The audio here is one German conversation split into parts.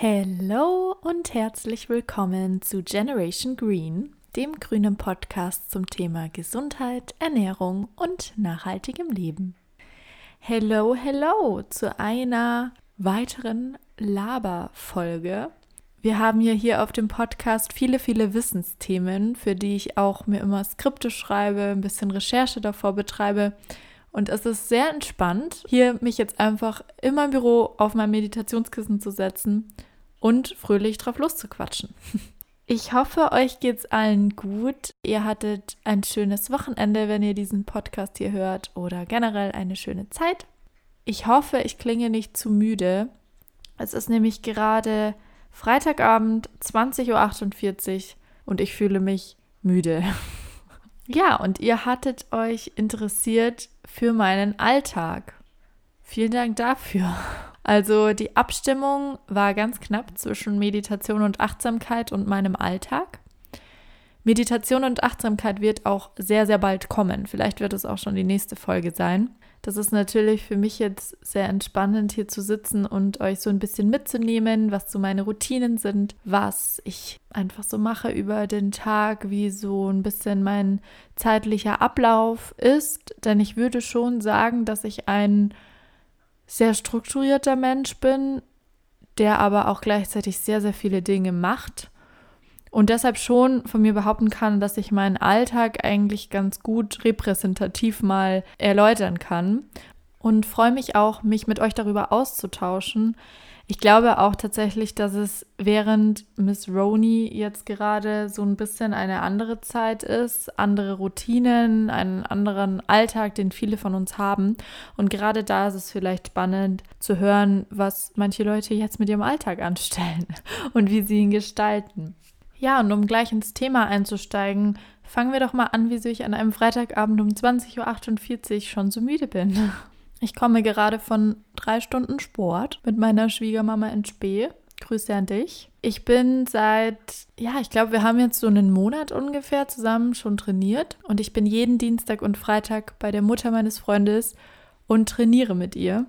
Hallo und herzlich willkommen zu Generation Green, dem grünen Podcast zum Thema Gesundheit, Ernährung und nachhaltigem Leben. Hello, hello zu einer weiteren Laberfolge. Wir haben ja hier auf dem Podcast viele, viele Wissensthemen, für die ich auch mir immer Skripte schreibe, ein bisschen Recherche davor betreibe. Und es ist sehr entspannt, hier mich jetzt einfach in meinem Büro auf mein Meditationskissen zu setzen und fröhlich drauf loszuquatschen. Ich hoffe, euch geht's allen gut. Ihr hattet ein schönes Wochenende, wenn ihr diesen Podcast hier hört oder generell eine schöne Zeit. Ich hoffe, ich klinge nicht zu müde. Es ist nämlich gerade Freitagabend 20.48 Uhr und ich fühle mich müde. ja, und ihr hattet euch interessiert für meinen Alltag. Vielen Dank dafür. Also die Abstimmung war ganz knapp zwischen Meditation und Achtsamkeit und meinem Alltag. Meditation und Achtsamkeit wird auch sehr, sehr bald kommen. Vielleicht wird es auch schon die nächste Folge sein. Das ist natürlich für mich jetzt sehr entspannend, hier zu sitzen und euch so ein bisschen mitzunehmen, was so meine Routinen sind, was ich einfach so mache über den Tag, wie so ein bisschen mein zeitlicher Ablauf ist. Denn ich würde schon sagen, dass ich ein sehr strukturierter Mensch bin, der aber auch gleichzeitig sehr, sehr viele Dinge macht und deshalb schon von mir behaupten kann, dass ich meinen Alltag eigentlich ganz gut repräsentativ mal erläutern kann und freue mich auch, mich mit euch darüber auszutauschen, ich glaube auch tatsächlich, dass es während Miss Roney jetzt gerade so ein bisschen eine andere Zeit ist, andere Routinen, einen anderen Alltag, den viele von uns haben. Und gerade da ist es vielleicht spannend zu hören, was manche Leute jetzt mit ihrem Alltag anstellen und wie sie ihn gestalten. Ja, und um gleich ins Thema einzusteigen, fangen wir doch mal an, wieso ich an einem Freitagabend um 20.48 Uhr schon so müde bin. Ich komme gerade von drei Stunden Sport mit meiner Schwiegermama in Spee. Grüße an dich. Ich bin seit, ja, ich glaube, wir haben jetzt so einen Monat ungefähr zusammen schon trainiert und ich bin jeden Dienstag und Freitag bei der Mutter meines Freundes und trainiere mit ihr.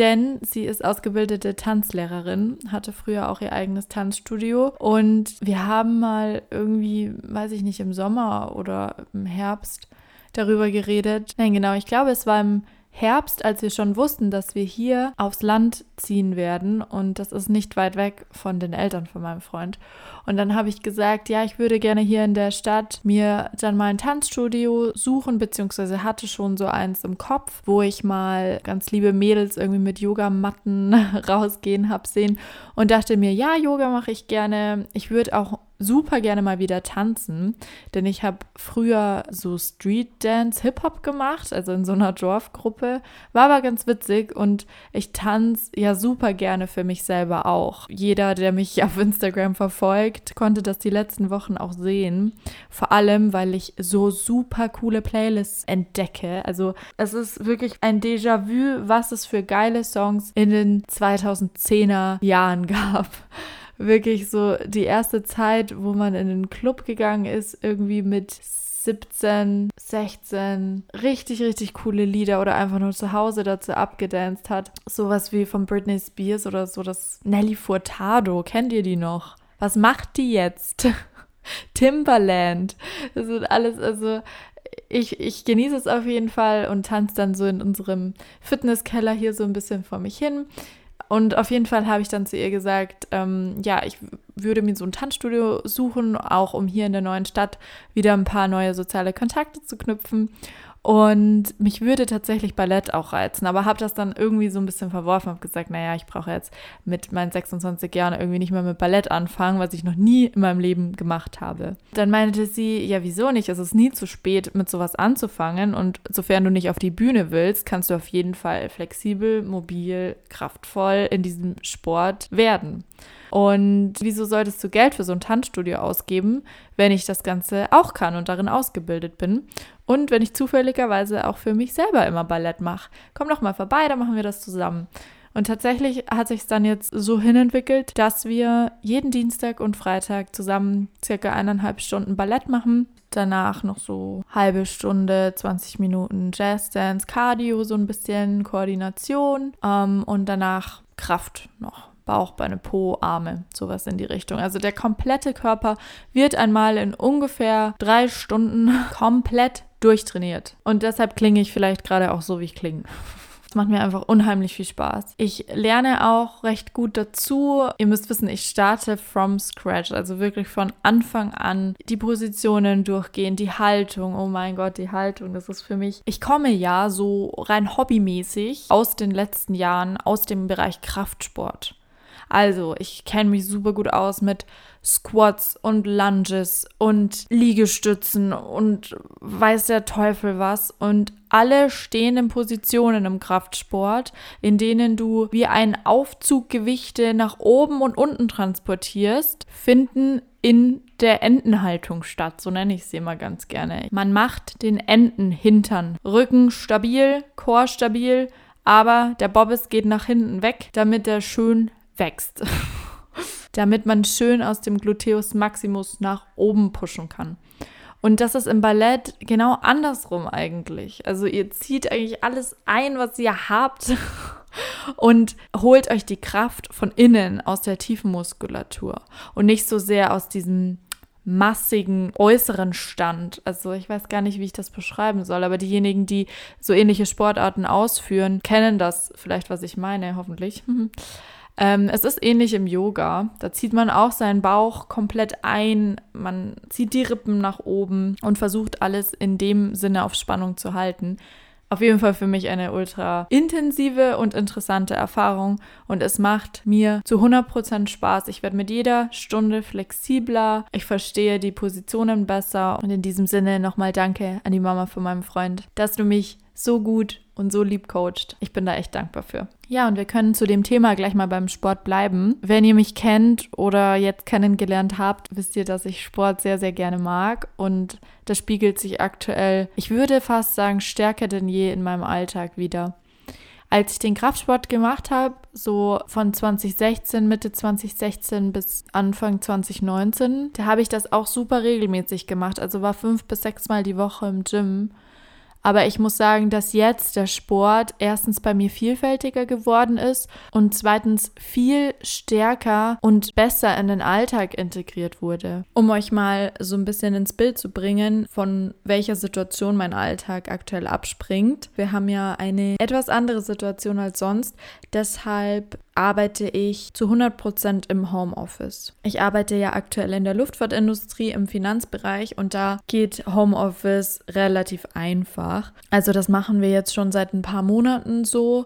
Denn sie ist ausgebildete Tanzlehrerin, hatte früher auch ihr eigenes Tanzstudio und wir haben mal irgendwie, weiß ich nicht, im Sommer oder im Herbst darüber geredet. Nein, genau, ich glaube, es war im Herbst, als wir schon wussten, dass wir hier aufs Land ziehen werden und das ist nicht weit weg von den Eltern von meinem Freund. Und dann habe ich gesagt, ja, ich würde gerne hier in der Stadt mir dann mal ein Tanzstudio suchen, beziehungsweise hatte schon so eins im Kopf, wo ich mal ganz liebe Mädels irgendwie mit Yogamatten rausgehen habe sehen und dachte mir, ja, Yoga mache ich gerne. Ich würde auch super gerne mal wieder tanzen, denn ich habe früher so Street Dance, Hip-Hop gemacht, also in so einer Dorfgruppe, war aber ganz witzig und ich tanze ja super gerne für mich selber auch. Jeder, der mich auf Instagram verfolgt, konnte das die letzten Wochen auch sehen, vor allem, weil ich so super coole Playlists entdecke. Also es ist wirklich ein Déjà-vu, was es für geile Songs in den 2010er Jahren gab wirklich so die erste Zeit, wo man in den Club gegangen ist, irgendwie mit 17, 16 richtig, richtig coole Lieder oder einfach nur zu Hause dazu abgedanced hat. Sowas wie von Britney Spears oder so das Nelly Furtado. Kennt ihr die noch? Was macht die jetzt? Timberland. Das sind alles, also ich, ich genieße es auf jeden Fall und tanze dann so in unserem Fitnesskeller hier so ein bisschen vor mich hin. Und auf jeden Fall habe ich dann zu ihr gesagt, ähm, ja, ich würde mir so ein Tanzstudio suchen, auch um hier in der neuen Stadt wieder ein paar neue soziale Kontakte zu knüpfen. Und mich würde tatsächlich Ballett auch reizen, aber habe das dann irgendwie so ein bisschen verworfen, habe gesagt, naja, ich brauche jetzt mit meinen 26 Jahren irgendwie nicht mehr mit Ballett anfangen, was ich noch nie in meinem Leben gemacht habe. Dann meinte sie, ja, wieso nicht? Es ist nie zu spät, mit sowas anzufangen und sofern du nicht auf die Bühne willst, kannst du auf jeden Fall flexibel, mobil, kraftvoll in diesem Sport werden. Und wieso solltest du Geld für so ein Tanzstudio ausgeben, wenn ich das Ganze auch kann und darin ausgebildet bin? Und wenn ich zufälligerweise auch für mich selber immer Ballett mache. Komm doch mal vorbei, dann machen wir das zusammen. Und tatsächlich hat sich es dann jetzt so hinentwickelt, dass wir jeden Dienstag und Freitag zusammen circa eineinhalb Stunden Ballett machen. Danach noch so halbe Stunde, 20 Minuten Jazz Dance, Cardio, so ein bisschen Koordination ähm, und danach Kraft noch Bauch, Beine, Po, Arme, sowas in die Richtung. Also der komplette Körper wird einmal in ungefähr drei Stunden komplett durchtrainiert. Und deshalb klinge ich vielleicht gerade auch so, wie ich klinge. Es macht mir einfach unheimlich viel Spaß. Ich lerne auch recht gut dazu. Ihr müsst wissen, ich starte from scratch, also wirklich von Anfang an die Positionen durchgehen, die Haltung. Oh mein Gott, die Haltung, das ist für mich. Ich komme ja so rein hobbymäßig aus den letzten Jahren aus dem Bereich Kraftsport. Also, ich kenne mich super gut aus mit Squats und Lunges und Liegestützen und weiß der Teufel was. Und alle stehenden Positionen im Kraftsport, in denen du wie ein Aufzug Gewichte nach oben und unten transportierst, finden in der Entenhaltung statt. So nenne ich sie immer ganz gerne. Man macht den Entenhintern. Rücken stabil, Chor stabil, aber der Bobbes geht nach hinten weg, damit er schön wächst. Damit man schön aus dem Gluteus Maximus nach oben pushen kann. Und das ist im Ballett genau andersrum eigentlich. Also ihr zieht eigentlich alles ein, was ihr habt und holt euch die Kraft von innen aus der tiefen Muskulatur und nicht so sehr aus diesem massigen äußeren Stand. Also ich weiß gar nicht, wie ich das beschreiben soll, aber diejenigen, die so ähnliche Sportarten ausführen, kennen das vielleicht, was ich meine, hoffentlich. Ähm, es ist ähnlich im Yoga. Da zieht man auch seinen Bauch komplett ein, man zieht die Rippen nach oben und versucht alles in dem Sinne auf Spannung zu halten. Auf jeden Fall für mich eine ultra intensive und interessante Erfahrung und es macht mir zu 100% Spaß. Ich werde mit jeder Stunde flexibler, ich verstehe die Positionen besser und in diesem Sinne nochmal danke an die Mama von meinem Freund, dass du mich so gut und so lieb coacht. Ich bin da echt dankbar für. Ja, und wir können zu dem Thema gleich mal beim Sport bleiben. Wenn ihr mich kennt oder jetzt kennengelernt habt, wisst ihr, dass ich Sport sehr, sehr gerne mag und das spiegelt sich aktuell, ich würde fast sagen, stärker denn je in meinem Alltag wieder. Als ich den Kraftsport gemacht habe, so von 2016, Mitte 2016 bis Anfang 2019, da habe ich das auch super regelmäßig gemacht. Also war fünf bis sechs Mal die Woche im Gym aber ich muss sagen, dass jetzt der Sport erstens bei mir vielfältiger geworden ist und zweitens viel stärker und besser in den Alltag integriert wurde. Um euch mal so ein bisschen ins Bild zu bringen, von welcher Situation mein Alltag aktuell abspringt. Wir haben ja eine etwas andere Situation als sonst. Deshalb arbeite ich zu 100 Prozent im Homeoffice. Ich arbeite ja aktuell in der Luftfahrtindustrie im Finanzbereich und da geht Homeoffice relativ einfach. Also das machen wir jetzt schon seit ein paar Monaten so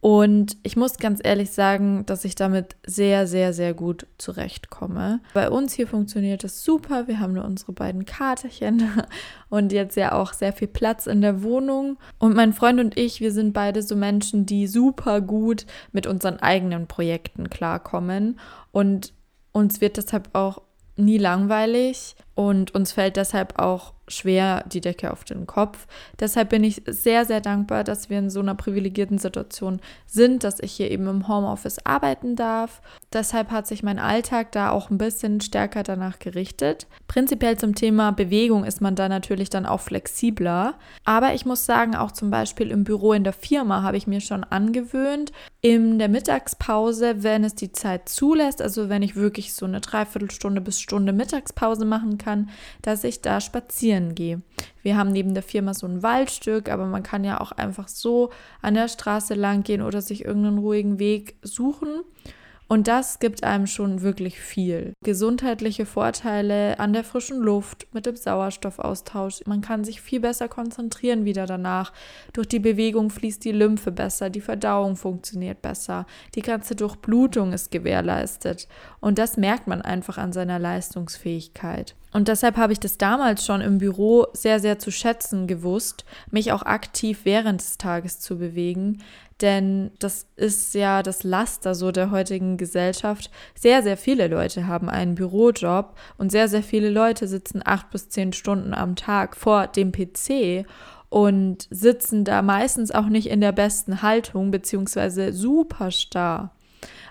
und ich muss ganz ehrlich sagen, dass ich damit sehr, sehr, sehr gut zurechtkomme. Bei uns hier funktioniert es super. Wir haben nur unsere beiden Katerchen und jetzt ja auch sehr viel Platz in der Wohnung. Und mein Freund und ich, wir sind beide so Menschen, die super gut mit unseren eigenen Projekten klarkommen. Und uns wird deshalb auch nie langweilig und uns fällt deshalb auch schwer die Decke auf den Kopf. Deshalb bin ich sehr, sehr dankbar, dass wir in so einer privilegierten Situation sind, dass ich hier eben im Homeoffice arbeiten darf. Deshalb hat sich mein Alltag da auch ein bisschen stärker danach gerichtet. Prinzipiell zum Thema Bewegung ist man da natürlich dann auch flexibler. Aber ich muss sagen, auch zum Beispiel im Büro in der Firma habe ich mir schon angewöhnt, in der Mittagspause, wenn es die Zeit zulässt, also wenn ich wirklich so eine Dreiviertelstunde bis Stunde Mittagspause machen kann, dass ich da spazieren gehe. Wir haben neben der Firma so ein Waldstück, aber man kann ja auch einfach so an der Straße lang gehen oder sich irgendeinen ruhigen Weg suchen. Und das gibt einem schon wirklich viel. Gesundheitliche Vorteile an der frischen Luft mit dem Sauerstoffaustausch. Man kann sich viel besser konzentrieren wieder danach. Durch die Bewegung fließt die Lymphe besser, die Verdauung funktioniert besser, die ganze Durchblutung ist gewährleistet. Und das merkt man einfach an seiner Leistungsfähigkeit. Und deshalb habe ich das damals schon im Büro sehr, sehr zu schätzen gewusst, mich auch aktiv während des Tages zu bewegen, denn das ist ja das Laster so der heutigen Gesellschaft. Sehr, sehr viele Leute haben einen Bürojob und sehr, sehr viele Leute sitzen acht bis zehn Stunden am Tag vor dem PC und sitzen da meistens auch nicht in der besten Haltung beziehungsweise super starr.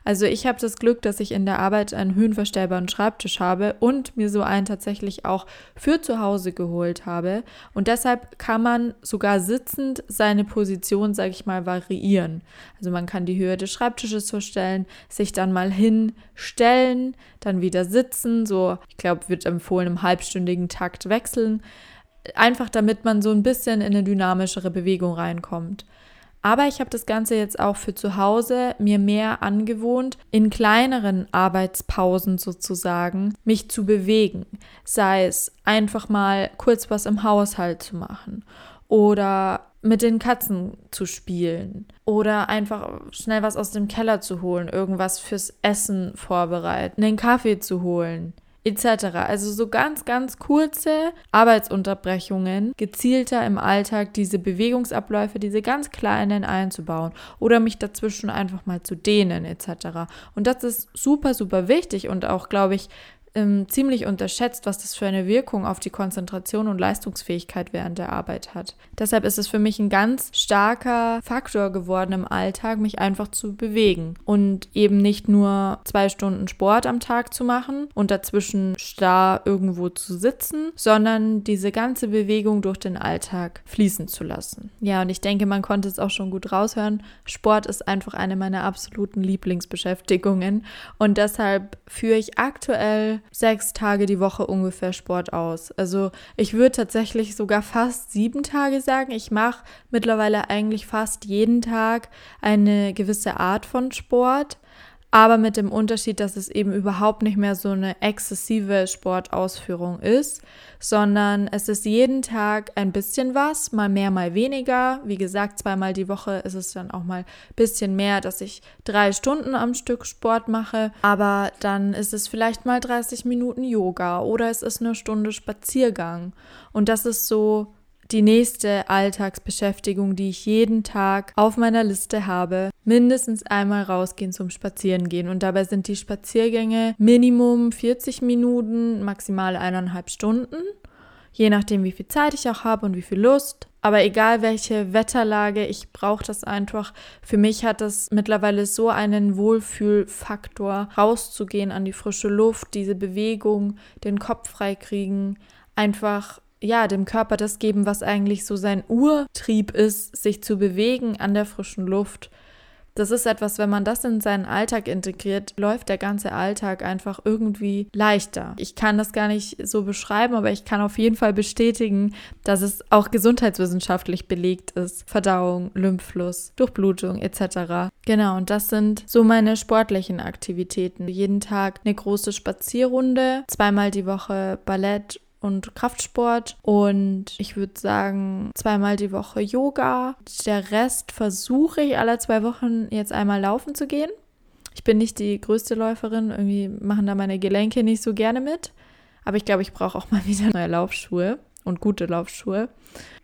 Also ich habe das Glück, dass ich in der Arbeit einen höhenverstellbaren Schreibtisch habe und mir so einen tatsächlich auch für zu Hause geholt habe. Und deshalb kann man sogar sitzend seine Position, sage ich mal, variieren. Also man kann die Höhe des Schreibtisches verstellen, sich dann mal hinstellen, dann wieder sitzen. So, ich glaube, wird empfohlen im halbstündigen Takt wechseln. Einfach damit man so ein bisschen in eine dynamischere Bewegung reinkommt. Aber ich habe das Ganze jetzt auch für zu Hause mir mehr angewohnt, in kleineren Arbeitspausen sozusagen mich zu bewegen. Sei es einfach mal kurz was im Haushalt zu machen oder mit den Katzen zu spielen oder einfach schnell was aus dem Keller zu holen, irgendwas fürs Essen vorbereiten, einen Kaffee zu holen etc. Also so ganz, ganz kurze Arbeitsunterbrechungen, gezielter im Alltag diese Bewegungsabläufe, diese ganz kleinen einzubauen oder mich dazwischen einfach mal zu dehnen etc. Und das ist super, super wichtig und auch, glaube ich, ähm, ziemlich unterschätzt, was das für eine Wirkung auf die Konzentration und Leistungsfähigkeit während der Arbeit hat. Deshalb ist es für mich ein ganz starker Faktor geworden im Alltag, mich einfach zu bewegen und eben nicht nur zwei Stunden Sport am Tag zu machen und dazwischen starr irgendwo zu sitzen, sondern diese ganze Bewegung durch den Alltag fließen zu lassen. Ja, und ich denke, man konnte es auch schon gut raushören. Sport ist einfach eine meiner absoluten Lieblingsbeschäftigungen und deshalb führe ich aktuell sechs Tage die Woche ungefähr Sport aus. Also ich würde tatsächlich sogar fast sieben Tage sagen. Ich mache mittlerweile eigentlich fast jeden Tag eine gewisse Art von Sport aber mit dem Unterschied, dass es eben überhaupt nicht mehr so eine exzessive Sportausführung ist, sondern es ist jeden Tag ein bisschen was, mal mehr, mal weniger. Wie gesagt, zweimal die Woche ist es dann auch mal ein bisschen mehr, dass ich drei Stunden am Stück Sport mache, aber dann ist es vielleicht mal 30 Minuten Yoga oder es ist eine Stunde Spaziergang. Und das ist so die nächste Alltagsbeschäftigung, die ich jeden Tag auf meiner Liste habe, mindestens einmal rausgehen zum Spazierengehen. Und dabei sind die Spaziergänge Minimum 40 Minuten, maximal eineinhalb Stunden, je nachdem, wie viel Zeit ich auch habe und wie viel Lust. Aber egal welche Wetterlage, ich brauche das einfach. Für mich hat das mittlerweile so einen Wohlfühlfaktor, rauszugehen an die frische Luft, diese Bewegung, den Kopf freikriegen, einfach ja, dem Körper das geben, was eigentlich so sein Urtrieb ist, sich zu bewegen an der frischen Luft. Das ist etwas, wenn man das in seinen Alltag integriert, läuft der ganze Alltag einfach irgendwie leichter. Ich kann das gar nicht so beschreiben, aber ich kann auf jeden Fall bestätigen, dass es auch gesundheitswissenschaftlich belegt ist. Verdauung, Lymphfluss, Durchblutung etc. Genau, und das sind so meine sportlichen Aktivitäten. Jeden Tag eine große Spazierrunde, zweimal die Woche Ballett und Kraftsport und ich würde sagen zweimal die Woche Yoga. Der Rest versuche ich alle zwei Wochen jetzt einmal laufen zu gehen. Ich bin nicht die größte Läuferin, irgendwie machen da meine Gelenke nicht so gerne mit. Aber ich glaube, ich brauche auch mal wieder neue Laufschuhe und gute Laufschuhe.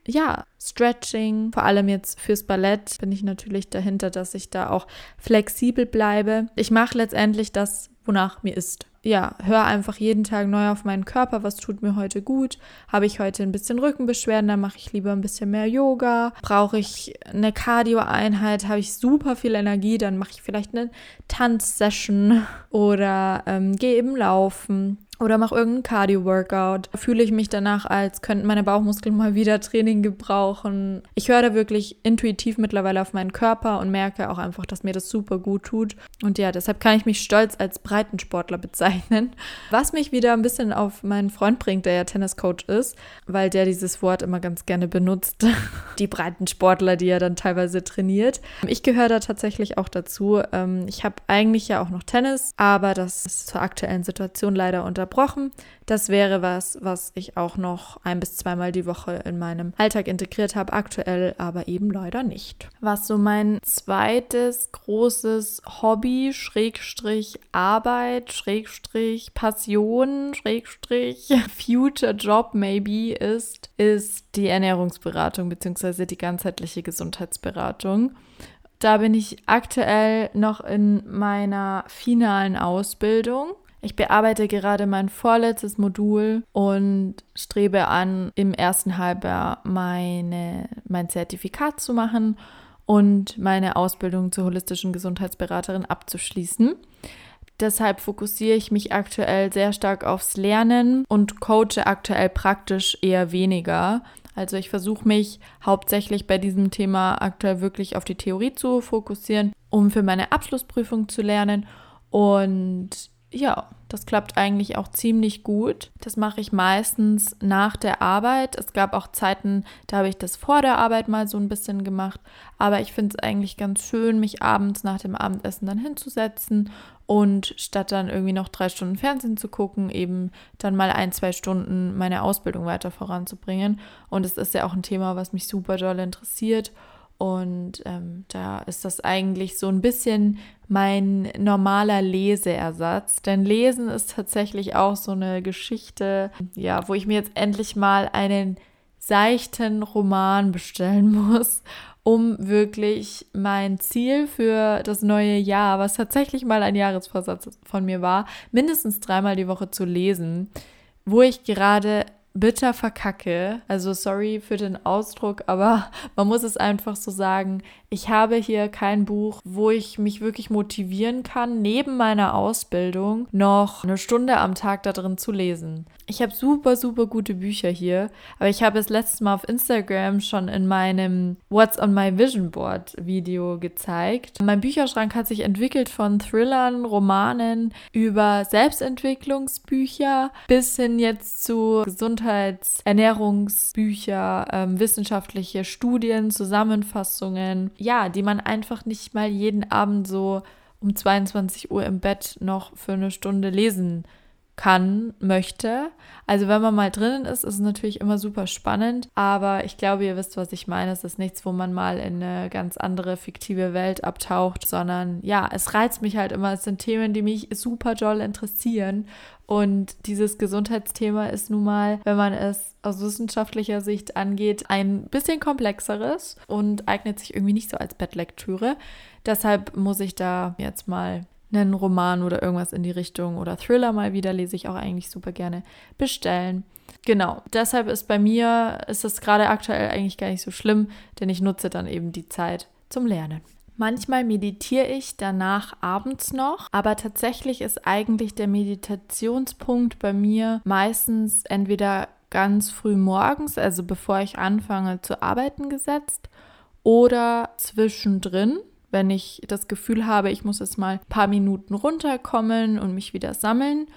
Ja, Stretching, vor allem jetzt fürs Ballett bin ich natürlich dahinter, dass ich da auch flexibel bleibe. Ich mache letztendlich das, wonach mir ist ja, höre einfach jeden Tag neu auf meinen Körper, was tut mir heute gut. Habe ich heute ein bisschen Rückenbeschwerden, dann mache ich lieber ein bisschen mehr Yoga. Brauche ich eine Cardio-Einheit, habe ich super viel Energie, dann mache ich vielleicht eine Tanzsession oder ähm, gehe eben laufen oder mache irgendeinen Cardio-Workout. Fühle ich mich danach, als könnten meine Bauchmuskeln mal wieder Training gebrauchen. Ich höre da wirklich intuitiv mittlerweile auf meinen Körper und merke auch einfach, dass mir das super gut tut. Und ja, deshalb kann ich mich stolz als Breitensportler bezeichnen. Was mich wieder ein bisschen auf meinen Freund bringt, der ja Tenniscoach ist, weil der dieses Wort immer ganz gerne benutzt. Die Breitensportler, die er dann teilweise trainiert. Ich gehöre da tatsächlich auch dazu. Ähm, ich habe eigentlich ja auch noch Tennis, aber das ist zur aktuellen Situation leider unter unterbrochen. Das wäre was, was ich auch noch ein bis zweimal die Woche in meinem Alltag integriert habe, aktuell aber eben leider nicht. Was so mein zweites großes Hobby, Schrägstrich Arbeit, Schrägstrich Passion, Schrägstrich Future Job maybe ist, ist die Ernährungsberatung bzw. die ganzheitliche Gesundheitsberatung. Da bin ich aktuell noch in meiner finalen Ausbildung. Ich bearbeite gerade mein vorletztes Modul und strebe an, im ersten Halbjahr meine, mein Zertifikat zu machen. und meine Ausbildung zur holistischen Gesundheitsberaterin abzuschließen. Deshalb fokussiere ich mich aktuell sehr stark aufs Lernen und coache aktuell praktisch eher weniger. Also ich versuche mich hauptsächlich bei diesem Thema aktuell wirklich auf die Theorie zu fokussieren, um für meine Abschlussprüfung zu lernen. Und ja, das klappt eigentlich auch ziemlich gut. Das mache ich meistens nach der Arbeit. Es gab auch Zeiten, da habe ich das vor der Arbeit mal so ein bisschen gemacht. Aber ich finde es eigentlich ganz schön, mich abends nach dem Abendessen dann hinzusetzen und statt dann irgendwie noch drei Stunden Fernsehen zu gucken, eben dann mal ein, zwei Stunden meine Ausbildung weiter voranzubringen. Und es ist ja auch ein Thema, was mich super doll interessiert. Und ähm, da ist das eigentlich so ein bisschen mein normaler Leseersatz. Denn Lesen ist tatsächlich auch so eine Geschichte, ja, wo ich mir jetzt endlich mal einen seichten Roman bestellen muss um wirklich mein Ziel für das neue Jahr, was tatsächlich mal ein Jahresvorsatz von mir war, mindestens dreimal die Woche zu lesen, wo ich gerade bitter verkacke. Also sorry für den Ausdruck, aber man muss es einfach so sagen. Ich habe hier kein Buch, wo ich mich wirklich motivieren kann, neben meiner Ausbildung noch eine Stunde am Tag da drin zu lesen. Ich habe super, super gute Bücher hier, aber ich habe es letztes Mal auf Instagram schon in meinem What's on my Vision Board Video gezeigt. Mein Bücherschrank hat sich entwickelt von Thrillern, Romanen über Selbstentwicklungsbücher bis hin jetzt zu Gesundheits-, Ernährungsbücher, ähm, wissenschaftliche Studien, Zusammenfassungen, ja, die man einfach nicht mal jeden Abend so um 22 Uhr im Bett noch für eine Stunde lesen kann kann, möchte. Also wenn man mal drinnen ist, ist es natürlich immer super spannend, aber ich glaube, ihr wisst, was ich meine. Es ist nichts, wo man mal in eine ganz andere fiktive Welt abtaucht, sondern ja, es reizt mich halt immer. Es sind Themen, die mich super doll interessieren und dieses Gesundheitsthema ist nun mal, wenn man es aus wissenschaftlicher Sicht angeht, ein bisschen komplexeres und eignet sich irgendwie nicht so als Bettlektüre. Deshalb muss ich da jetzt mal einen Roman oder irgendwas in die Richtung oder Thriller mal wieder, lese ich auch eigentlich super gerne, bestellen. Genau, deshalb ist bei mir, ist es gerade aktuell eigentlich gar nicht so schlimm, denn ich nutze dann eben die Zeit zum Lernen. Manchmal meditiere ich danach abends noch, aber tatsächlich ist eigentlich der Meditationspunkt bei mir meistens entweder ganz früh morgens, also bevor ich anfange zu arbeiten gesetzt, oder zwischendrin wenn ich das Gefühl habe, ich muss jetzt mal ein paar Minuten runterkommen und mich wieder sammeln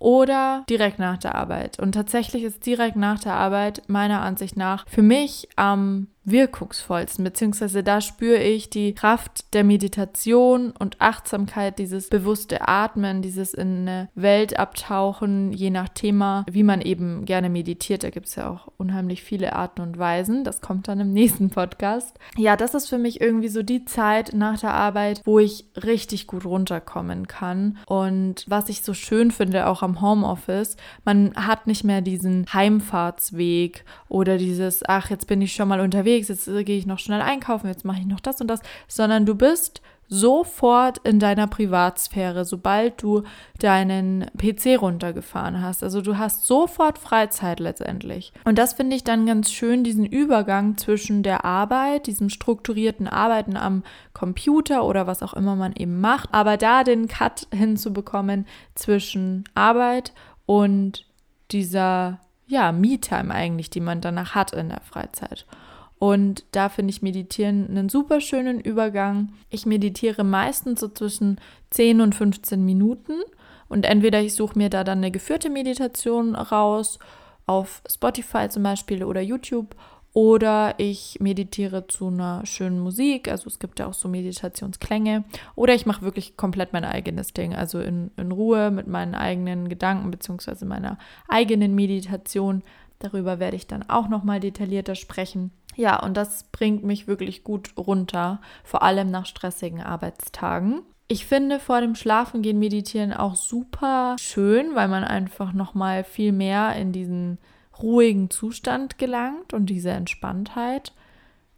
oder direkt nach der Arbeit. Und tatsächlich ist direkt nach der Arbeit meiner Ansicht nach für mich am wirkungsvollsten, beziehungsweise da spüre ich die Kraft der Meditation und Achtsamkeit, dieses bewusste Atmen, dieses in eine Welt abtauchen, je nach Thema, wie man eben gerne meditiert. Da gibt es ja auch unheimlich viele Arten und Weisen. Das kommt dann im nächsten Podcast. Ja, das ist für mich irgendwie so die Zeit nach der Arbeit, wo ich richtig gut runterkommen kann. Und was ich so schön finde, auch am Homeoffice, man hat nicht mehr diesen Heimfahrtsweg oder dieses, ach, jetzt bin ich schon mal unterwegs unterwegs, jetzt äh, gehe ich noch schnell einkaufen, jetzt mache ich noch das und das, sondern du bist sofort in deiner Privatsphäre, sobald du deinen PC runtergefahren hast. Also du hast sofort Freizeit letztendlich. Und das finde ich dann ganz schön, diesen Übergang zwischen der Arbeit, diesem strukturierten Arbeiten am Computer oder was auch immer man eben macht, aber da den Cut hinzubekommen zwischen Arbeit und dieser ja, Me-Time eigentlich, die man danach hat in der Freizeit. Und da finde ich Meditieren einen super schönen Übergang. Ich meditiere meistens so zwischen 10 und 15 Minuten. Und entweder ich suche mir da dann eine geführte Meditation raus, auf Spotify zum Beispiel oder YouTube, oder ich meditiere zu einer schönen Musik. Also es gibt ja auch so Meditationsklänge. Oder ich mache wirklich komplett mein eigenes Ding. Also in, in Ruhe mit meinen eigenen Gedanken bzw. meiner eigenen Meditation. Darüber werde ich dann auch nochmal detaillierter sprechen. Ja, und das bringt mich wirklich gut runter, vor allem nach stressigen Arbeitstagen. Ich finde vor dem Schlafengehen meditieren auch super schön, weil man einfach noch mal viel mehr in diesen ruhigen Zustand gelangt und diese Entspanntheit.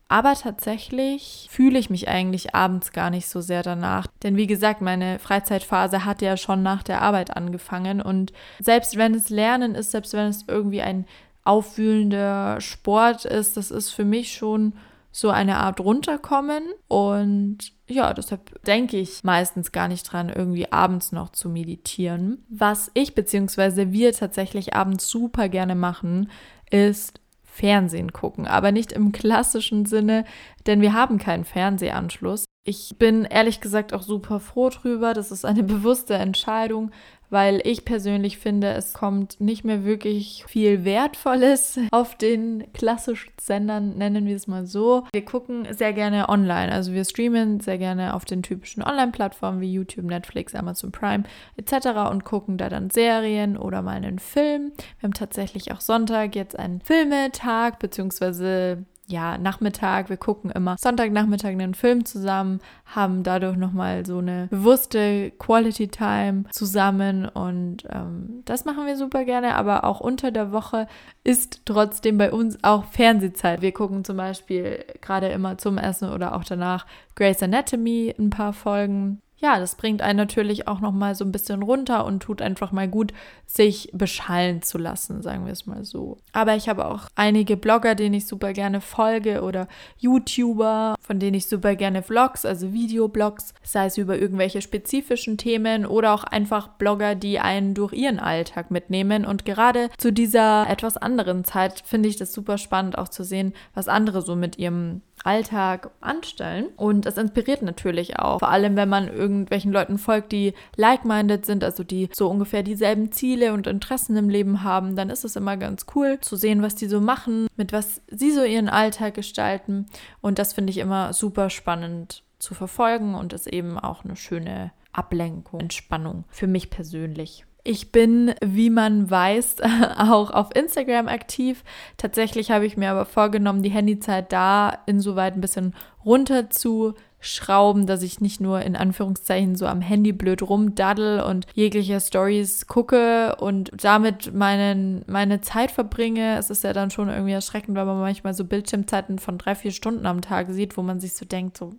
Aber tatsächlich fühle ich mich eigentlich abends gar nicht so sehr danach. Denn wie gesagt, meine Freizeitphase hat ja schon nach der Arbeit angefangen. Und selbst wenn es Lernen ist, selbst wenn es irgendwie ein aufwühlender Sport ist, das ist für mich schon so eine Art runterkommen und ja, deshalb denke ich meistens gar nicht dran, irgendwie abends noch zu meditieren. Was ich bzw. wir tatsächlich abends super gerne machen, ist Fernsehen gucken, aber nicht im klassischen Sinne, denn wir haben keinen Fernsehanschluss. Ich bin ehrlich gesagt auch super froh drüber. Das ist eine bewusste Entscheidung, weil ich persönlich finde, es kommt nicht mehr wirklich viel Wertvolles auf den klassischen Sendern, nennen wir es mal so. Wir gucken sehr gerne online, also wir streamen sehr gerne auf den typischen Online-Plattformen wie YouTube, Netflix, Amazon Prime etc. und gucken da dann Serien oder mal einen Film. Wir haben tatsächlich auch Sonntag jetzt einen Filmetag, beziehungsweise ja, Nachmittag. Wir gucken immer Sonntagnachmittag einen Film zusammen, haben dadurch nochmal so eine bewusste Quality Time zusammen und ähm, das machen wir super gerne. Aber auch unter der Woche ist trotzdem bei uns auch Fernsehzeit. Wir gucken zum Beispiel gerade immer zum Essen oder auch danach Grey's Anatomy ein paar Folgen ja, das bringt einen natürlich auch noch mal so ein bisschen runter und tut einfach mal gut, sich beschallen zu lassen, sagen wir es mal so. Aber ich habe auch einige Blogger, denen ich super gerne folge oder YouTuber, von denen ich super gerne Vlogs, also Videoblogs, sei es über irgendwelche spezifischen Themen oder auch einfach Blogger, die einen durch ihren Alltag mitnehmen. Und gerade zu dieser etwas anderen Zeit finde ich das super spannend auch zu sehen, was andere so mit ihrem Alltag anstellen. Und es inspiriert natürlich auch, vor allem wenn man irgendwelchen Leuten folgt, die like-minded sind, also die so ungefähr dieselben Ziele und Interessen im Leben haben, dann ist es immer ganz cool zu sehen, was die so machen, mit was sie so ihren Alltag gestalten. Und das finde ich immer super spannend zu verfolgen und ist eben auch eine schöne Ablenkung, Entspannung für mich persönlich. Ich bin, wie man weiß, auch auf Instagram aktiv. Tatsächlich habe ich mir aber vorgenommen, die Handyzeit da insoweit ein bisschen runterzuschrauben, dass ich nicht nur in Anführungszeichen so am Handy blöd rumdaddel und jegliche Stories gucke und damit meinen, meine Zeit verbringe. Es ist ja dann schon irgendwie erschreckend, weil man manchmal so Bildschirmzeiten von drei, vier Stunden am Tag sieht, wo man sich so denkt, so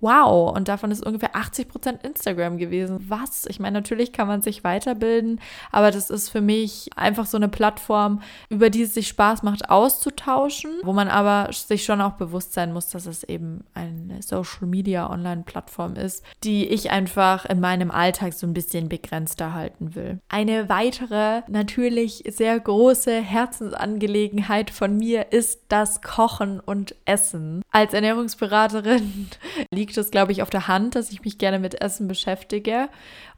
wow, und davon ist ungefähr 80 Prozent Instagram gewesen. Was? Ich meine, natürlich kann man sich weiterbilden, aber das ist für mich einfach so eine Plattform, über die es sich Spaß macht, auszutauschen, wo man aber sich schon auch bewusst sein muss, dass es eben eine Social Media Online-Plattform ist, die ich einfach in meinem Alltag so ein bisschen begrenzter halten will. Eine weitere, natürlich sehr große Herzensangelegenheit von mir ist das Kochen und Essen. Als Ernährungsberaterin liegt liegt es, glaube ich, auf der Hand, dass ich mich gerne mit Essen beschäftige.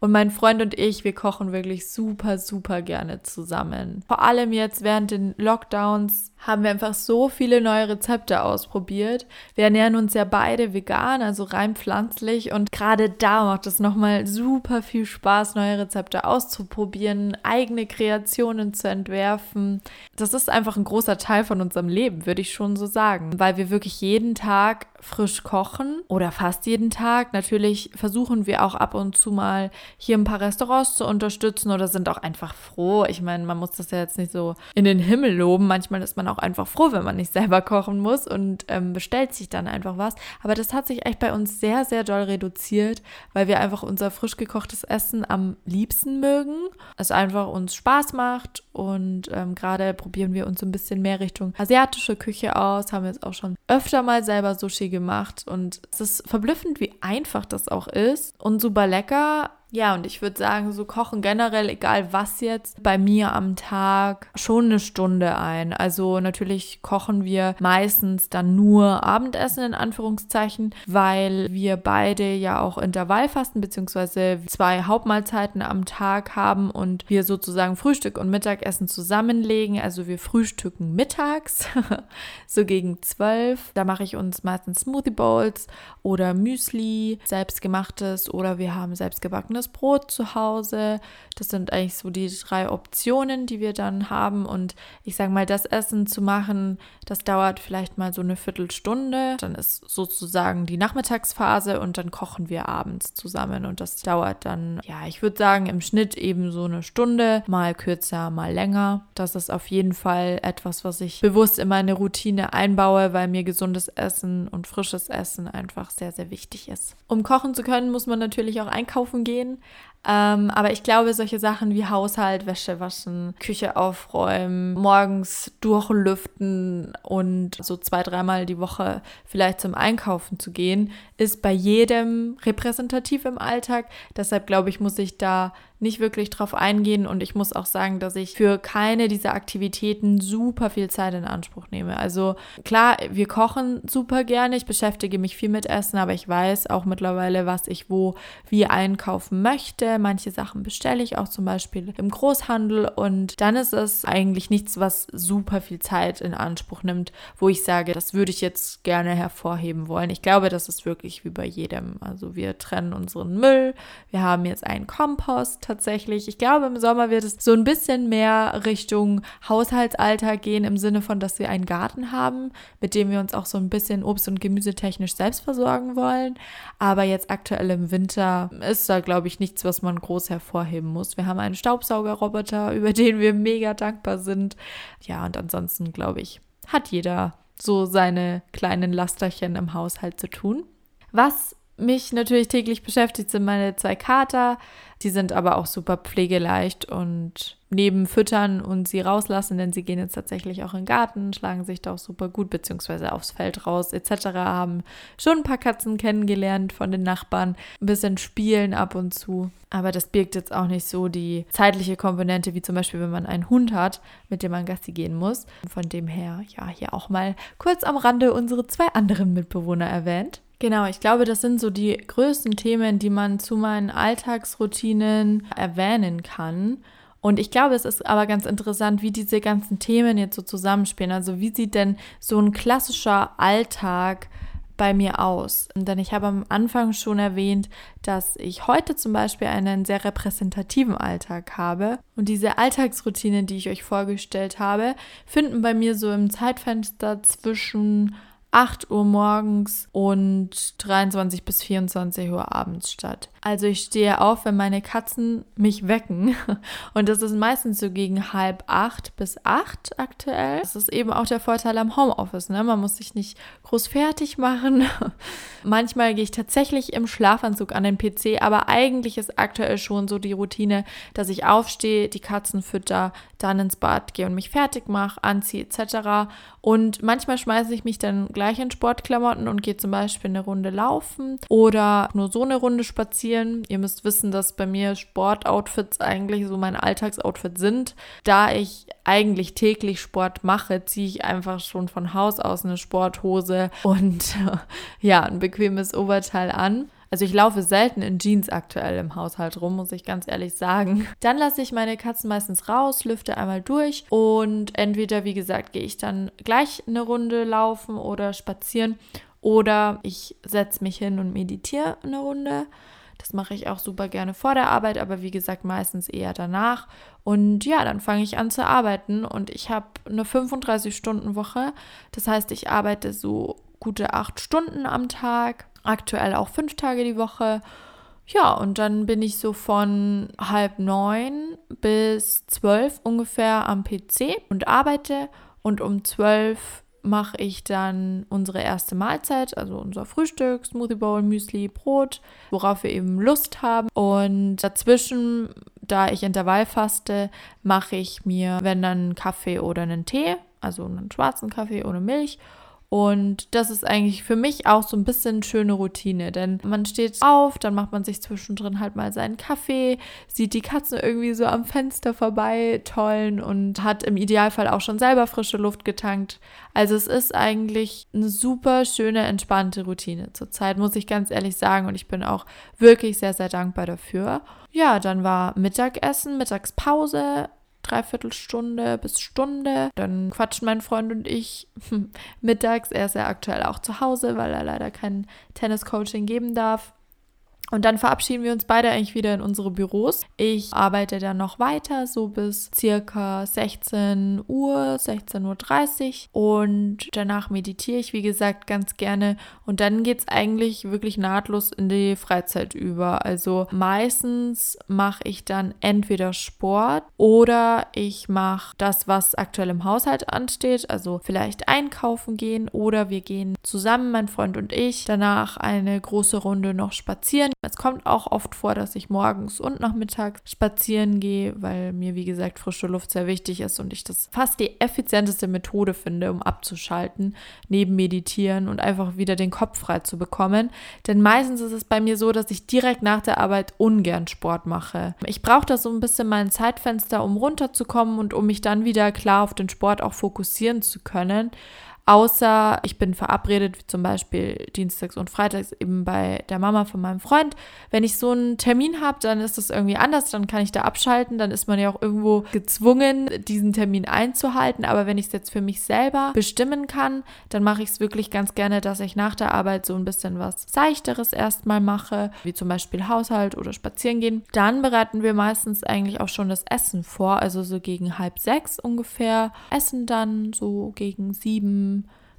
Und mein Freund und ich, wir kochen wirklich super, super gerne zusammen. Vor allem jetzt während den Lockdowns haben wir einfach so viele neue Rezepte ausprobiert. Wir ernähren uns ja beide vegan, also rein pflanzlich. Und gerade da macht es nochmal super viel Spaß, neue Rezepte auszuprobieren, eigene Kreationen zu entwerfen. Das ist einfach ein großer Teil von unserem Leben, würde ich schon so sagen, weil wir wirklich jeden Tag frisch kochen oder fast jeden Tag. Natürlich versuchen wir auch ab und zu mal hier ein paar Restaurants zu unterstützen oder sind auch einfach froh. Ich meine, man muss das ja jetzt nicht so in den Himmel loben. Manchmal ist man auch einfach froh, wenn man nicht selber kochen muss und ähm, bestellt sich dann einfach was. Aber das hat sich echt bei uns sehr, sehr doll reduziert, weil wir einfach unser frisch gekochtes Essen am liebsten mögen. Es einfach uns Spaß macht und ähm, gerade probieren wir uns ein bisschen mehr Richtung asiatische Küche aus. Haben jetzt auch schon öfter mal selber Sushi gemacht und es ist verblüffend, wie einfach das auch ist und super lecker. Ja, und ich würde sagen, so kochen generell, egal was jetzt, bei mir am Tag schon eine Stunde ein. Also natürlich kochen wir meistens dann nur Abendessen in Anführungszeichen, weil wir beide ja auch Intervallfasten bzw. zwei Hauptmahlzeiten am Tag haben und wir sozusagen Frühstück und Mittagessen zusammenlegen. Also wir frühstücken mittags, so gegen zwölf. Da mache ich uns meistens Smoothie Bowls oder Müsli, selbstgemachtes oder wir haben selbstgebackenes trockenes Brot zu Hause. Das sind eigentlich so die drei Optionen, die wir dann haben. Und ich sage mal, das Essen zu machen, das dauert vielleicht mal so eine Viertelstunde. Dann ist sozusagen die Nachmittagsphase und dann kochen wir abends zusammen. Und das dauert dann, ja, ich würde sagen, im Schnitt eben so eine Stunde, mal kürzer, mal länger. Das ist auf jeden Fall etwas, was ich bewusst in meine Routine einbaue, weil mir gesundes Essen und frisches Essen einfach sehr, sehr wichtig ist. Um kochen zu können, muss man natürlich auch einkaufen gehen. Indien Ähm, aber ich glaube, solche Sachen wie Haushalt, Wäsche waschen, Küche aufräumen, morgens durchlüften und so zwei, dreimal die Woche vielleicht zum Einkaufen zu gehen, ist bei jedem repräsentativ im Alltag. Deshalb glaube ich, muss ich da nicht wirklich drauf eingehen und ich muss auch sagen, dass ich für keine dieser Aktivitäten super viel Zeit in Anspruch nehme. Also klar, wir kochen super gerne, ich beschäftige mich viel mit Essen, aber ich weiß auch mittlerweile, was ich wo wie einkaufen möchte. Manche Sachen bestelle ich auch zum Beispiel im Großhandel und dann ist es eigentlich nichts, was super viel Zeit in Anspruch nimmt, wo ich sage, das würde ich jetzt gerne hervorheben wollen. Ich glaube, das ist wirklich wie bei jedem. Also wir trennen unseren Müll, wir haben jetzt einen Kompost tatsächlich. Ich glaube, im Sommer wird es so ein bisschen mehr Richtung Haushaltsalltag gehen, im Sinne von, dass wir einen Garten haben, mit dem wir uns auch so ein bisschen Obst- und Gemüsetechnisch selbst versorgen wollen. Aber jetzt aktuell im Winter ist da, glaube ich, nichts, was man groß hervorheben muss. Wir haben einen Staubsaugerroboter, über den wir mega dankbar sind. Ja, und ansonsten, glaube ich, hat jeder so seine kleinen Lasterchen im Haushalt zu tun. Was mich natürlich täglich beschäftigt, sind meine zwei Kater. Die sind aber auch super pflegeleicht und neben Füttern und sie rauslassen, denn sie gehen jetzt tatsächlich auch in den Garten, schlagen sich da auch super gut, beziehungsweise aufs Feld raus etc. Haben schon ein paar Katzen kennengelernt von den Nachbarn, ein bisschen spielen ab und zu. Aber das birgt jetzt auch nicht so die zeitliche Komponente, wie zum Beispiel, wenn man einen Hund hat, mit dem man Gassi gehen muss. Von dem her, ja, hier auch mal kurz am Rande unsere zwei anderen Mitbewohner erwähnt. Genau, ich glaube, das sind so die größten Themen, die man zu meinen Alltagsroutinen erwähnen kann. Und ich glaube, es ist aber ganz interessant, wie diese ganzen Themen jetzt so zusammenspielen. Also wie sieht denn so ein klassischer Alltag bei mir aus? Denn ich habe am Anfang schon erwähnt, dass ich heute zum Beispiel einen sehr repräsentativen Alltag habe. Und diese Alltagsroutinen, die ich euch vorgestellt habe, finden bei mir so im Zeitfenster zwischen 8 Uhr morgens und 23 bis 24 Uhr abends statt. Also ich stehe auf, wenn meine Katzen mich wecken. Und das ist meistens so gegen halb acht bis acht aktuell. Das ist eben auch der Vorteil am Homeoffice. Ne? Man muss sich nicht groß fertig machen. Manchmal gehe ich tatsächlich im Schlafanzug an den PC, aber eigentlich ist aktuell schon so die Routine, dass ich aufstehe, die Katzen fütter, dann ins Bad gehe und mich fertig mache, anziehe etc. Und manchmal schmeiße ich mich dann gleich in Sportklamotten und gehe zum Beispiel eine Runde laufen oder nur so eine Runde spazieren. Ihr müsst wissen, dass bei mir Sportoutfits eigentlich so mein Alltagsoutfit sind. Da ich eigentlich täglich Sport mache, ziehe ich einfach schon von Haus aus eine Sporthose und ja, ein bequemes Oberteil an. Also ich laufe selten in Jeans aktuell im Haushalt rum, muss ich ganz ehrlich sagen. Dann lasse ich meine Katzen meistens raus, lüfte einmal durch und entweder, wie gesagt, gehe ich dann gleich eine Runde laufen oder spazieren oder ich setze mich hin und meditiere eine Runde. Das mache ich auch super gerne vor der Arbeit, aber wie gesagt, meistens eher danach. Und ja, dann fange ich an zu arbeiten und ich habe eine 35-Stunden-Woche. Das heißt, ich arbeite so gute acht Stunden am Tag aktuell auch fünf Tage die Woche. Ja, und dann bin ich so von halb neun bis zwölf ungefähr am PC und arbeite. Und um zwölf mache ich dann unsere erste Mahlzeit, also unser Frühstück, Smoothie Bowl, Müsli, Brot, worauf wir eben Lust haben. Und dazwischen, da ich Intervall faste, mache ich mir, wenn dann einen Kaffee oder einen Tee, also einen schwarzen Kaffee ohne Milch und das ist eigentlich für mich auch so ein bisschen eine schöne Routine, denn man steht auf, dann macht man sich zwischendrin halt mal seinen Kaffee, sieht die Katzen irgendwie so am Fenster vorbei tollen und hat im Idealfall auch schon selber frische Luft getankt. Also es ist eigentlich eine super schöne, entspannte Routine zurzeit, muss ich ganz ehrlich sagen. Und ich bin auch wirklich sehr, sehr dankbar dafür. Ja, dann war Mittagessen, Mittagspause Dreiviertelstunde bis Stunde. Dann quatschen mein Freund und ich mittags. Er ist ja aktuell auch zu Hause, weil er leider kein Tennis-Coaching geben darf. Und dann verabschieden wir uns beide eigentlich wieder in unsere Büros. Ich arbeite dann noch weiter, so bis circa 16 Uhr, 16.30 Uhr. Und danach meditiere ich, wie gesagt, ganz gerne. Und dann geht es eigentlich wirklich nahtlos in die Freizeit über. Also meistens mache ich dann entweder Sport oder ich mache das, was aktuell im Haushalt ansteht. Also vielleicht einkaufen gehen oder wir gehen zusammen, mein Freund und ich, danach eine große Runde noch spazieren Es kommt auch oft vor, dass ich morgens und nachmittags spazieren gehe, weil mir, wie gesagt, frische Luft sehr wichtig ist und ich das fast die effizienteste Methode finde, um abzuschalten, neben Meditieren und einfach wieder den Kopf frei zu bekommen. Denn meistens ist es bei mir so, dass ich direkt nach der Arbeit ungern Sport mache. Ich brauche da so ein bisschen mein Zeitfenster, um runterzukommen und um mich dann wieder klar auf den Sport auch fokussieren zu können. Außer ich bin verabredet, wie zum Beispiel dienstags und freitags eben bei der Mama von meinem Freund. Wenn ich so einen Termin habe, dann ist das irgendwie anders, dann kann ich da abschalten. Dann ist man ja auch irgendwo gezwungen, diesen Termin einzuhalten. Aber wenn ich es jetzt für mich selber bestimmen kann, dann mache ich es wirklich ganz gerne, dass ich nach der Arbeit so ein bisschen was Seichteres erstmal mache, wie zum Beispiel Haushalt oder spazieren gehen. Dann bereiten wir meistens eigentlich auch schon das Essen vor, also so gegen halb sechs ungefähr. Essen dann so gegen sieben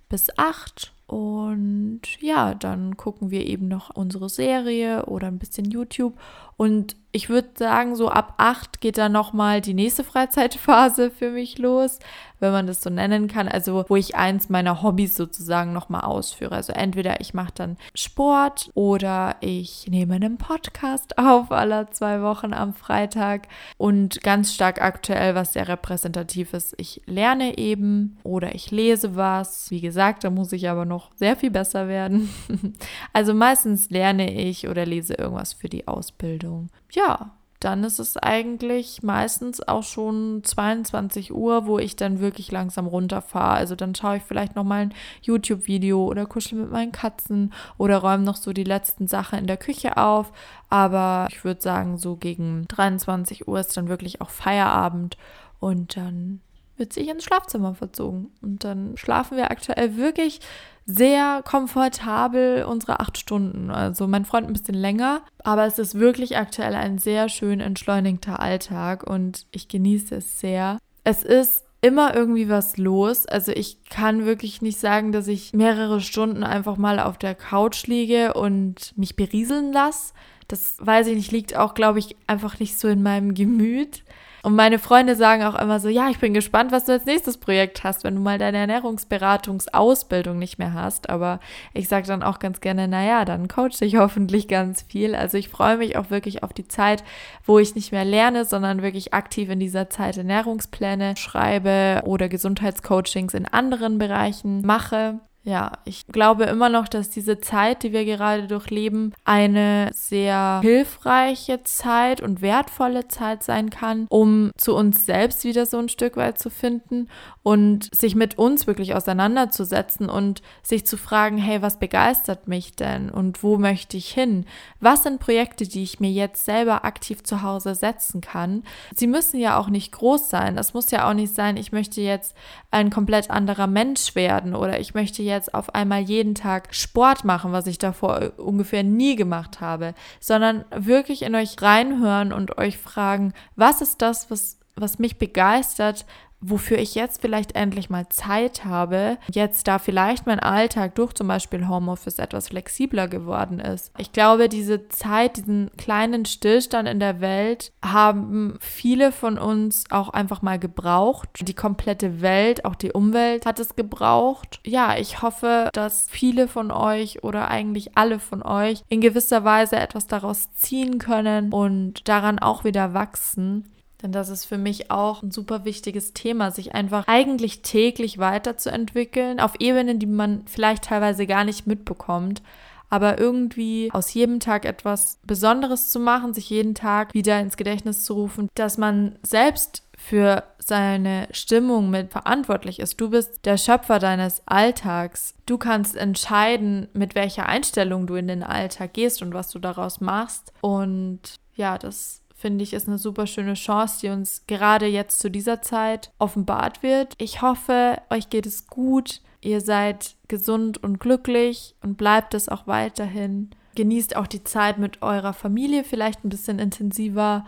bis acht und ja, dann gucken wir eben noch unsere Serie oder ein bisschen YouTube. Und ich würde sagen, so ab acht geht dann nochmal die nächste Freizeitphase für mich los, wenn man das so nennen kann. Also wo ich eins meiner Hobbys sozusagen nochmal ausführe. Also entweder ich mache dann Sport oder ich nehme einen Podcast auf aller zwei Wochen am Freitag. Und ganz stark aktuell, was sehr repräsentativ ist, ich lerne eben oder ich lese was. Wie gesagt, da muss ich aber noch sehr viel besser werden. also meistens lerne ich oder lese irgendwas für die Ausbildung. Ja, dann ist es eigentlich meistens auch schon 22 Uhr, wo ich dann wirklich langsam runterfahre. Also dann schaue ich vielleicht noch mal ein YouTube-Video oder kuschel mit meinen Katzen oder räume noch so die letzten Sachen in der Küche auf. Aber ich würde sagen, so gegen 23 Uhr ist dann wirklich auch Feierabend und dann wird sich ins Schlafzimmer verzogen. Und dann schlafen wir aktuell wirklich sehr komfortabel unsere acht Stunden. Also mein Freund ein bisschen länger, aber es ist wirklich aktuell ein sehr schön entschleunigter Alltag und ich genieße es sehr. Es ist immer irgendwie was los. Also ich kann wirklich nicht sagen, dass ich mehrere Stunden einfach mal auf der Couch liege und mich berieseln lasse. Das weiß ich nicht, liegt auch, glaube ich, einfach nicht so in meinem Gemüt. Und meine Freunde sagen auch immer so, ja, ich bin gespannt, was du als nächstes Projekt hast, wenn du mal deine Ernährungsberatungsausbildung nicht mehr hast. Aber ich sage dann auch ganz gerne, naja, dann coache ich hoffentlich ganz viel. Also ich freue mich auch wirklich auf die Zeit, wo ich nicht mehr lerne, sondern wirklich aktiv in dieser Zeit Ernährungspläne schreibe oder Gesundheitscoachings in anderen Bereichen mache. Ja, ich glaube immer noch, dass diese Zeit, die wir gerade durchleben, eine sehr hilfreiche Zeit und wertvolle Zeit sein kann, um zu uns selbst wieder so ein Stück weit zu finden und sich mit uns wirklich auseinanderzusetzen und sich zu fragen, hey, was begeistert mich denn und wo möchte ich hin? Was sind Projekte, die ich mir jetzt selber aktiv zu Hause setzen kann? Sie müssen ja auch nicht groß sein. Es muss ja auch nicht sein, ich möchte jetzt ein komplett anderer Mensch werden oder ich möchte jetzt auf einmal jeden Tag Sport machen, was ich davor ungefähr nie gemacht habe, sondern wirklich in euch reinhören und euch fragen, was ist das, was was mich begeistert, wofür ich jetzt vielleicht endlich mal Zeit habe, jetzt da vielleicht mein Alltag durch zum Beispiel Homeoffice etwas flexibler geworden ist. Ich glaube, diese Zeit, diesen kleinen Stillstand in der Welt haben viele von uns auch einfach mal gebraucht. Die komplette Welt, auch die Umwelt hat es gebraucht. Ja, ich hoffe, dass viele von euch oder eigentlich alle von euch in gewisser Weise etwas daraus ziehen können und daran auch wieder wachsen. Denn das ist für mich auch ein super wichtiges Thema, sich einfach eigentlich täglich weiterzuentwickeln, auf Ebenen, die man vielleicht teilweise gar nicht mitbekommt. Aber irgendwie aus jedem Tag etwas Besonderes zu machen, sich jeden Tag wieder ins Gedächtnis zu rufen, dass man selbst für seine Stimmung mit verantwortlich ist. Du bist der Schöpfer deines Alltags. Du kannst entscheiden, mit welcher Einstellung du in den Alltag gehst und was du daraus machst. Und ja, das finde ich, ist eine super schöne Chance, die uns gerade jetzt zu dieser Zeit offenbart wird. Ich hoffe, euch geht es gut. Ihr seid gesund und glücklich und bleibt es auch weiterhin. Genießt auch die Zeit mit eurer Familie vielleicht ein bisschen intensiver.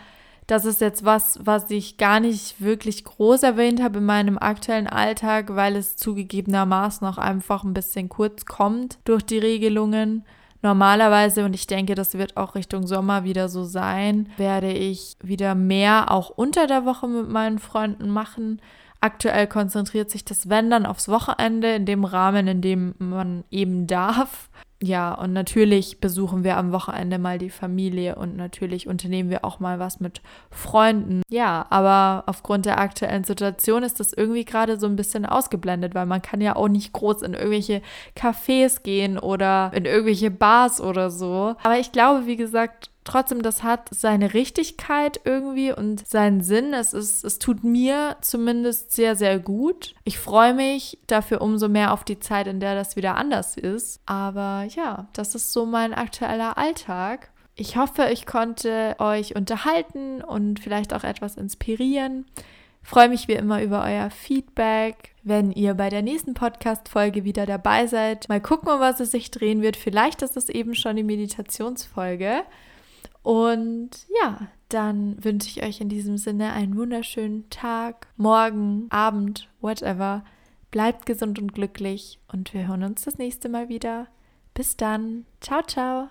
Das ist jetzt was, was ich gar nicht wirklich groß erwähnt habe in meinem aktuellen Alltag, weil es zugegebenermaßen auch einfach ein bisschen kurz kommt durch die Regelungen. Normalerweise, und ich denke, das wird auch Richtung Sommer wieder so sein, werde ich wieder mehr auch unter der Woche mit meinen Freunden machen. Aktuell konzentriert sich das Wenn dann aufs Wochenende, in dem Rahmen, in dem man eben darf. Ja, und natürlich besuchen wir am Wochenende mal die Familie und natürlich unternehmen wir auch mal was mit Freunden. Ja, aber aufgrund der aktuellen Situation ist das irgendwie gerade so ein bisschen ausgeblendet, weil man kann ja auch nicht groß in irgendwelche Cafés gehen oder in irgendwelche Bars oder so. Aber ich glaube, wie gesagt, Trotzdem, das hat seine Richtigkeit irgendwie und seinen Sinn. Es, ist, es tut mir zumindest sehr, sehr gut. Ich freue mich dafür umso mehr auf die Zeit, in der das wieder anders ist. Aber ja, das ist so mein aktueller Alltag. Ich hoffe, ich konnte euch unterhalten und vielleicht auch etwas inspirieren. freue mich wie immer über euer Feedback. Wenn ihr bei der nächsten Podcast-Folge wieder dabei seid, mal gucken, um was es sich drehen wird. Vielleicht ist es eben schon die Meditationsfolge. Und ja, dann wünsche ich euch in diesem Sinne einen wunderschönen Tag, Morgen, Abend, whatever. Bleibt gesund und glücklich und wir hören uns das nächste Mal wieder. Bis dann. Ciao, ciao.